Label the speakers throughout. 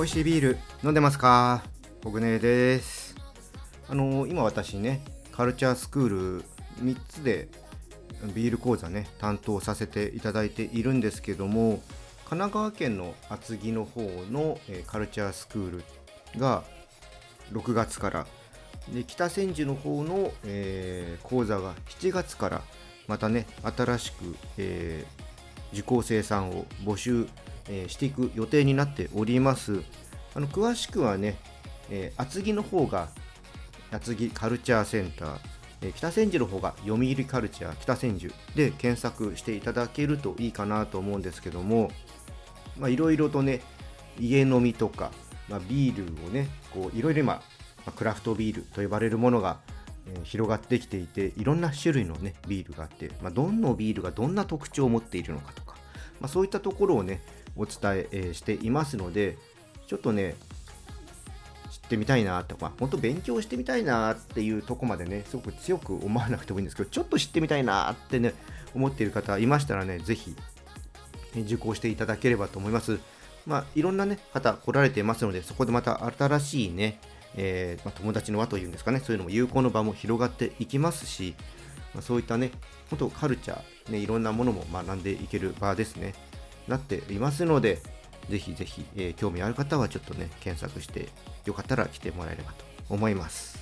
Speaker 1: 美味しいビール飲んでますか？僕ねです。あのー、今私ねカルチャースクール3つでビール講座ね担当させていただいているんですけども神奈川県の厚木の方の、えー、カルチャースクールが6月からで北千住の方の、えー、講座が7月からまたね新しく、えー、受講生さんを募集えー、していく予定になっております。あの詳しくはね、えー、厚木の方が厚木カルチャーセンター、えー、北千住の方が読売カルチャー北千住で検索していただけるといいかなと思うんですけども、いろいろとね、家飲みとか、まあ、ビールをね、こういろいろ今、ま、クラフトビールと呼ばれるものが、え、広がってきていて、いろんな種類のね、ビールがあって、まあ、どんなビールがどんな特徴を持っているのかとか、まあ、そういったところをね、お伝えしていますので、ちょっとね、知ってみたいなとか、本当勉強してみたいなっていうとこまでね、すごく強く思わなくてもいいんですけど、ちょっと知ってみたいなってね、思っている方いましたらね、ぜひ受講していただければと思います。まあ、いろんなね、方来られていますので、そこでまた新しいね、えー、まあ、友達の輪というんですかね、そういうのも有効の場も広がっていきますし、まあ、そういったね、本当カルチャー、ね、いろんなものも学んでいける場ですね。なっていますので、ぜひぜひ、えー、興味ある方はちょっとね、検索して、よかったら来てもらえればと思います。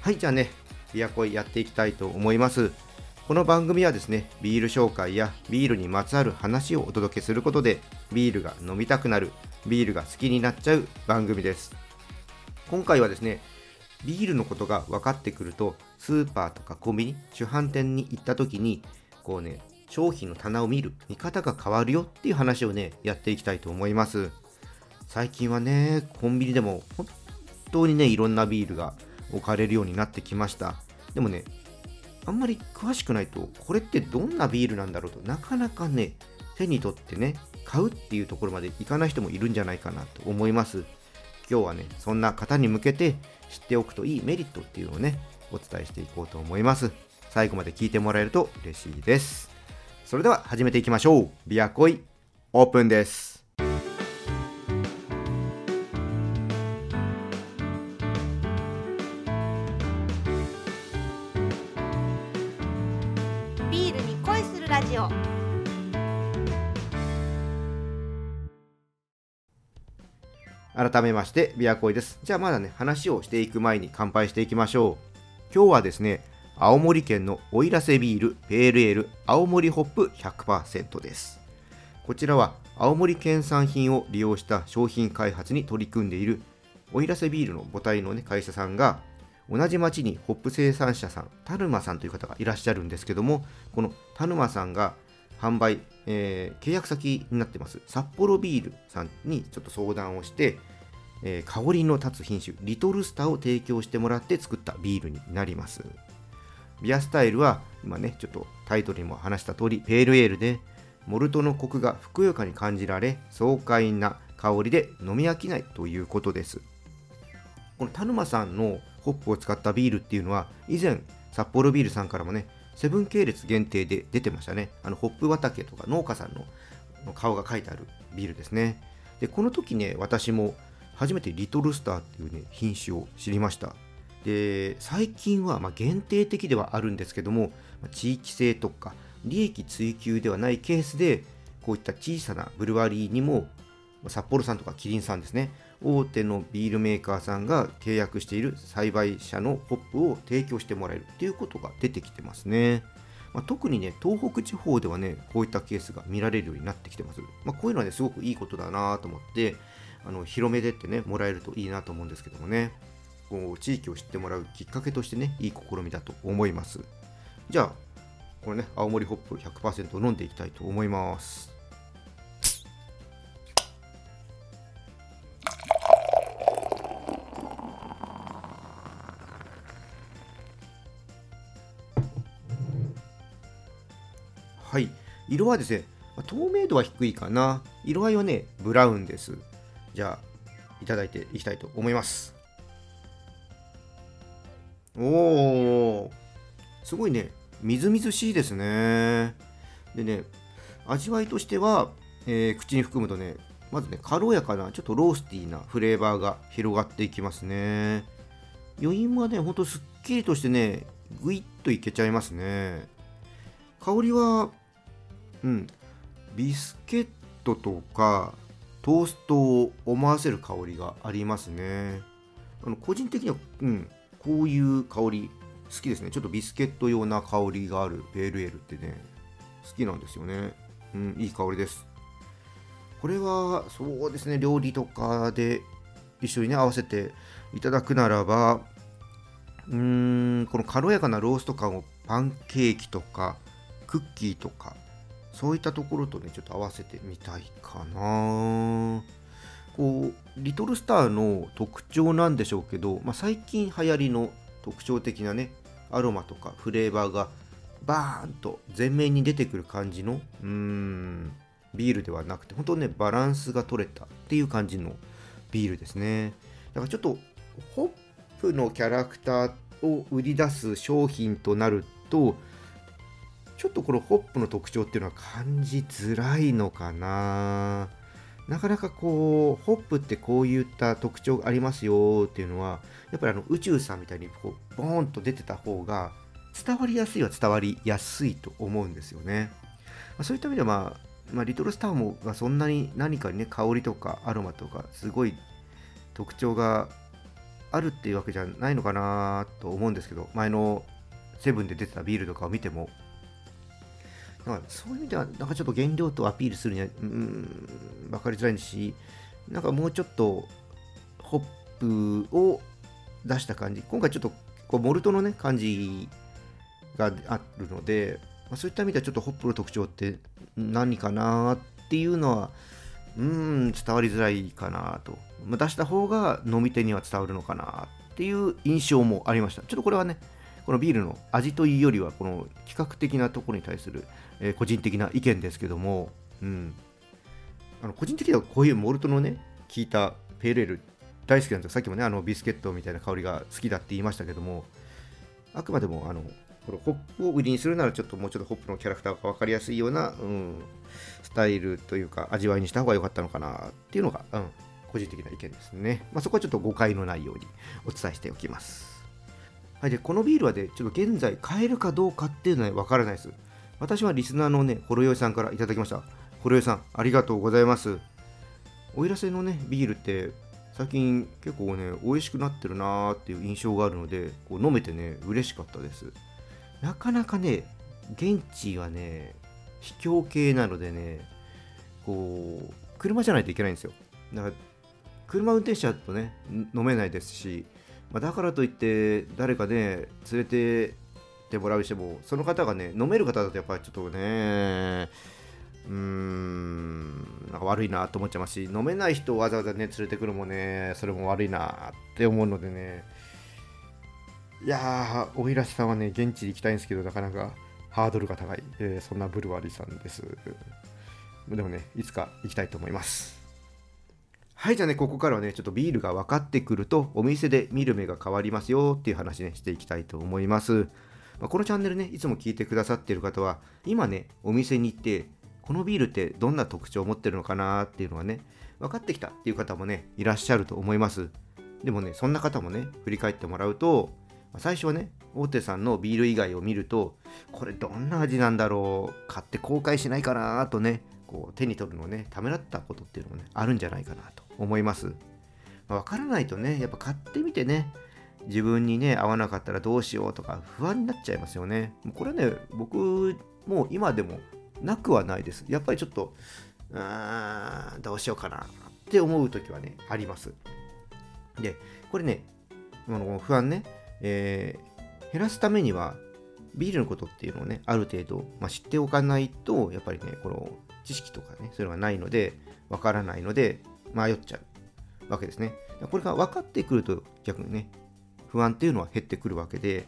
Speaker 1: はい、じゃあね、ビアコイやっていきたいと思います。この番組はですね、ビール紹介やビールにまつわる話をお届けすることで、ビールが飲みたくなる、ビールが好きになっちゃう番組です。今回はですね、ビールのことが分かってくると、スーパーとかコンビニ、主販店に行った時に、こうね、商品の棚を見る見方が変わるよっていう話をね、やっていきたいと思います。最近はね、コンビニでも本当にね、いろんなビールが置かれるようになってきました。でもね、あんまり詳しくないと、これってどんなビールなんだろうとなかなかね、手に取ってね、買うっていうところまでいかない人もいるんじゃないかなと思います。今日はね、そんな方に向けて知っておくといいメリットっていうのをね、お伝えしていこうと思います。最後まで聞いてもらえると嬉しいです。それでは始めていきましょう。ビアコイオープンです。
Speaker 2: ジオ。
Speaker 1: 改めましてビアコイです。じゃあまだね話をしていく前に乾杯していきましょう。今日はですね青森県の奥入瀬ビールペールエール青森ホップ100%です。こちらは青森県産品を利用した商品開発に取り組んでいる奥入瀬ビールの母体の、ね、会社さんが同じ町にホップ生産者さん、田沼さんという方がいらっしゃるんですけども、この田沼さんが販売、えー、契約先になってます札幌ビールさんにちょっと相談をして、えー、香りの立つ品種リトルスタを提供してもらって作ったビールになります。ビアスタイルは今ねちょっとタイトルにも話した通りペールエールでモルトのコクがふくよかに感じられ爽快な香りで飲み飽きないということですこの田沼さんのホップを使ったビールっていうのは以前札幌ビールさんからもねセブン系列限定で出てましたね。あのホップ畑とか農家さんの顔が書いてあるビールですね。でこの時ね私も初めてリトルスターっていうね品種を知りました。で最近はま限定的ではあるんですけども地域性とか利益追求ではないケースでこういった小さなブルワリーにも札幌産とかキリン産ですね。大手のビールメーカーさんが契約している栽培者のホップを提供してもらえるっていうことが出てきてますね、まあ、特にね東北地方ではねこういったケースが見られるようになってきてます、まあ、こういうのはねすごくいいことだなと思ってあの広めでってねもらえるといいなと思うんですけどもね。こう地域を知ってもらうきっかけとしてねいい試みだと思います。じゃあこれね青森ホップ100%飲んでいきたいと思います。色はですね透明度は低いかな。色合いはねブラウンです。じゃあいただいていきたいと思います。おおすごいね。みずみずしいですね。でね味わいとしては、えー口に含むとねまずね軽やかなちょっとロースティーなフレーバーが広がっていきますね。余韻はねほんとすっきりとしてねぐいっといけちゃいますね。香りはうん。ビスケットとかトーストを思わせる香りがありますね。あの個人的には、うん、こういう香り好きですね。ちょっとビスケット用な香りがあるペールエールってね好きなんですよね。うんいい香りです。これはそうですね料理とかで一緒にね合わせていただくならばうーんこの軽やかなロースト感をパンケーキとかクッキーとかそういったところとねちょっと合わせてみたいかな。こうリトルスターの特徴なんでしょうけど、まあ、最近流行りの特徴的なねアロマとかフレーバーがバーンと前面に出てくる感じのうーんビールではなくて本当ねバランスが取れたっていう感じのビールですね。だからちょっとホップのキャラクターを売り出す商品となるとちょっとこのホップの特徴っていうのは感じづらいのかな。なかなかこうホップってこういった特徴がありますよっていうのはやっぱりあの宇宙さんみたいにこうボーンと出てた方が伝わりやすいは伝わりやすいと思うんですよね、まあそういった意味では、まあ、まあリトルスターもがそんなに何かにね香りとかアロマとかすごい特徴があるっていうわけじゃないのかなと思うんですけど前のセブンで出てたビールとかを見てもなんかそういう意味ではなんかちょっと原料とアピールするにはうーん分かりづらいしなんかもうちょっとホップを出した感じ今回ちょっとこうモルトのね感じがあるので、まあ、そういった意味ではちょっとホップの特徴って何かなっていうのはうーん伝わりづらいかなと、まあ、出した方が飲み手には伝わるのかなっていう印象もありました。ちょっとこれはねこのビールの味というよりはこの企画的なところに対する、えー個人的な意見ですけども、うん、あの個人的にはこういうモルトのね効いたペールエール大好きなんですよ。さっきもねあのビスケットみたいな香りが好きだって言いましたけどもあくまでもあのこのホップを売りにするならちょっともうちょっとホップのキャラクターが分かりやすいような、うん、スタイルというか味わいにした方が良かったのかなっていうのが、うん、個人的な意見ですね、まあ、そこはちょっと誤解のないようにお伝えしておきます。はい、でこのビールはね、ちょっと現在買えるかどうかっていうのはわからないです。私はリスナーのね、ほろよいさんからいただきました。ほろよいさん、ありがとうございます。おいらせのね、ビールって、最近結構ね、美味しくなってるなーっていう印象があるので、こう飲めてね、嬉しかったです。なかなかね、現地はね、秘境系なのでね、こう、車じゃないといけないんですよ。だから、車運転しちゃうとね、飲めないですし、まあ、だからといって誰かね連れてってもらうしてもその方がね飲める方だとやっぱりちょっとねうーんなんか悪いなと思っちゃいますし飲めない人をわざわざね連れてくるもねそれも悪いなって思うのでね。いやーおいらしさんはね現地に行きたいんですけどなかなかハードルが高い、えーそんなブルワリーさんです。でもねいつか行きたいと思います。はい、じゃあね、ここからはね、ちょっとビールが分かってくると、お店で見る目が変わりますよっていう話ね、していきたいと思います。まあこのチャンネルね、いつも聞いてくださっている方は、今ね、お店に行って、このビールってどんな特徴を持ってるのかなっていうのがね、分かってきたっていう方もね、いらっしゃると思います。でもね、そんな方もね、振り返ってもらうと、ま最初はね、大手さんのビール以外を見ると、これどんな味なんだろう、買って後悔しないかなとね、こう手に取るのをね、ためらったことっていうのもね、あるんじゃないかなと思います。まあ、分からないとね、やっぱ買ってみてね、自分にね、合わなかったらどうしようとか不安になっちゃいますよね。これね、僕もう今でもなくはないです。やっぱりちょっと、うーん、どうしようかなって思う時はね、あります。で、これね、あの不安ね、えー減らすためには、ビールのことっていうのをね、ある程度、まあ、知っておかないと、やっぱりね、この知識とかね、そういうのがないので、わからないので、迷っちゃうわけですね。これが分かってくると、逆にね、不安っていうのは減ってくるわけで、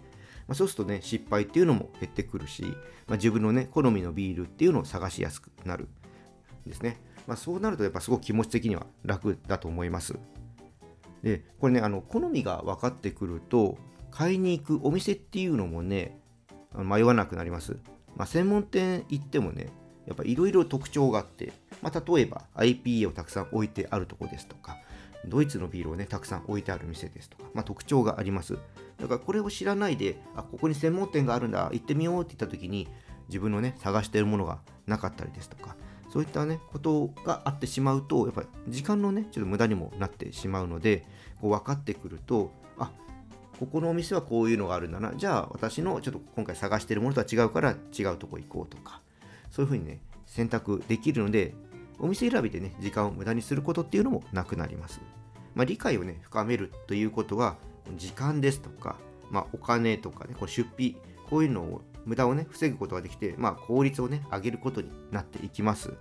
Speaker 1: まあ、そうするとね、失敗っていうのも減ってくるし、まあ、自分のね、好みのビールっていうのを探しやすくなるんですね。まあ、そうなると、やっぱすごく気持ち的には楽だと思います。で、これね、あの好みが分かってくると、買いに行くお店っていうのもね迷わなくなります、まあ、専門店行ってもねやっぱいろいろ特徴があって、まあ、例えば IPA をたくさん置いてあるとこですとかドイツのビールをねたくさん置いてある店ですとか、まあ、特徴があります。だからこれを知らないであここに専門店があるんだ行ってみようって言った時に自分のね探しているものがなかったりですとかそういったねことがあってしまうとやっぱり時間のねちょっと無駄にもなってしまうのでこう分かってくるとあここのお店はこういうのがあるんだな。じゃあ私のちょっと今回探しているものとは違うから違うとこ行こうとかそういうふうにね選択できるのでお店選びでね時間を無駄にすることっていうのもなくなります、まあ、理解をね深めるということは時間ですとか、まあ、お金とかねこう出費こういうのを無駄をね防ぐことができて、まあ、効率をね上げることになっていきます、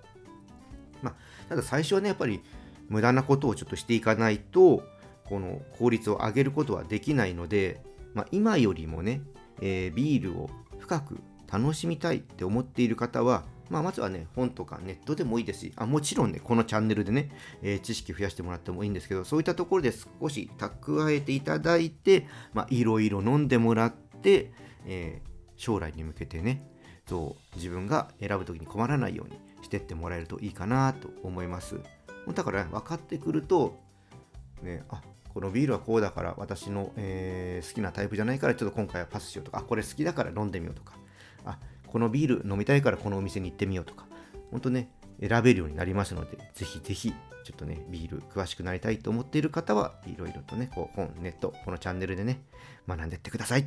Speaker 1: まあ、ただ最初はねやっぱり無駄なことをちょっとしていかないとこの効率を上げることはできないので、まあ、今よりもね、えー、ビールを深く楽しみたいって思っている方は、まあ、まずはね、本とかネットでもいいですし、あもちろんね、このチャンネルでね、えー、知識増やしてもらってもいいんですけど、そういったところで少し蓄えていただいて、まあ、いろいろ飲んでもらって、えー、将来に向けてね、そう自分が選ぶ時に困らないようにしてってもらえるといいかなと思います。だから、ね、分かってくると、ね、あこのビールはこうだから私の、えー、好きなタイプじゃないからちょっと今回はパスしようとか、あ、これ好きだから飲んでみようとか、あ、このビール飲みたいからこのお店に行ってみようとか、本当ね、選べるようになりますので、ぜひぜひ、ちょっとね、ビール詳しくなりたいと思っている方は、いろいろとね、こう本、ネット、このチャンネルでね、学んでってください。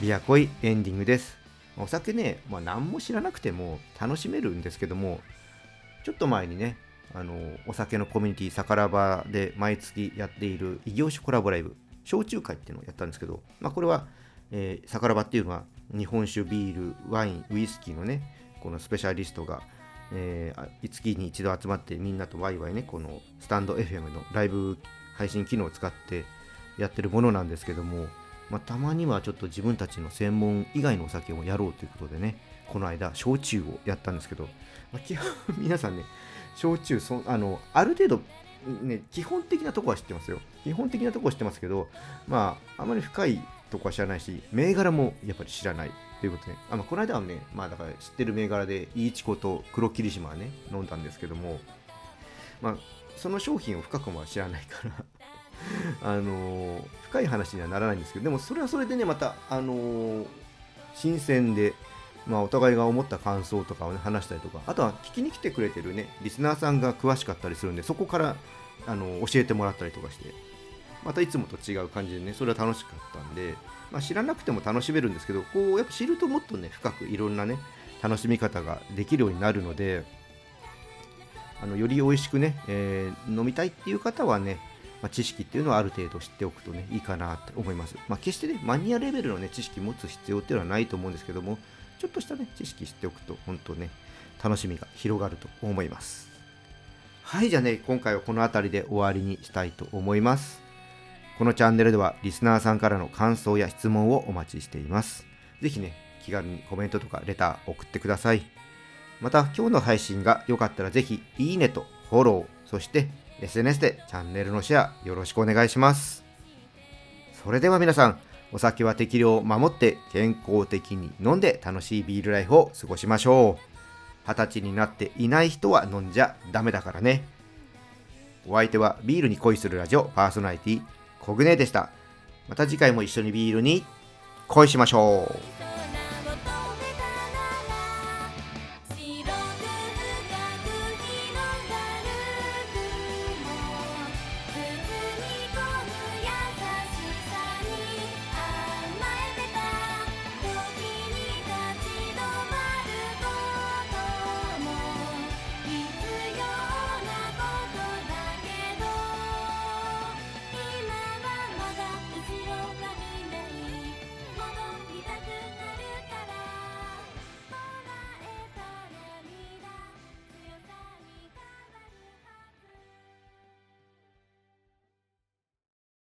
Speaker 1: ビアコイエンディングです。お酒ね、まあ、何も知らなくても楽しめるんですけども、ちょっと前にね、あのお酒のコミュニティサカラバで毎月やっている異業種コラボライブ、焼酎会っていうのをやったんですけど、まあ、これは、えー、サカラバっていうのは日本酒、ビール、ワイン、ウイスキーのね、このスペシャリストが、えー、月に一度集まってみんなとワイワイね、このスタンド FM のライブ配信機能を使ってやってるものなんですけども、まあ、たまにはちょっと自分たちの専門以外のお酒をやろうということでね、この間、焼酎をやったんですけど、まあ、基本、皆さんね、焼酎そあの、ある程度、ね、基本的なとこは知ってますよ。基本的なとこは知ってますけど、まあ、あまり深いとこは知らないし、銘柄もやっぱり知らないということで、あまあ、この間はね、まあ、だから知ってる銘柄で、イーチコと黒霧島はね、飲んだんですけども、まあ、その商品を深くは知らないから あの深い話にはならないんですけどでもそれはそれでねまた、あの新鮮で、まあ、お互いが思った感想とかを、ね、話したりとかあとは聞きに来てくれてるねリスナーさんが詳しかったりするんでそこからあの教えてもらったりとかしてまたいつもと違う感じでねそれは楽しかったんで、まあ、知らなくても楽しめるんですけどこうやっぱ知るともっとね深くいろんなね楽しみ方ができるようになるのであのより美味しくね、えー、飲みたいっていう方はねまあ、知識っていうのはある程度知っておくとね、いいかなって思います。まあ、決してね、マニアレベルのね、知識持つ必要っていうのはないと思うんですけども、ちょっとしたね、知識知っておくと、本当ね、楽しみが広がると思います。はい、じゃあね、今回はこの辺りで終わりにしたいと思います。このチャンネルでは、リスナーさんからの感想や質問をお待ちしています。ぜひね、気軽にコメントとかレター送ってください。また、今日の配信が良かったらぜひ、いいねとフォロー、そして SNS でチャンネルのシェアよろしくお願いします。それでは皆さん、お酒は適量を守って健康的に飲んで楽しいビールライフを過ごしましょう。二十歳になっていない人は飲んじゃダメだからね。お相手はビールに恋するラジオパーソナリティコグネでした。また次回も一緒にビールに恋しましょう。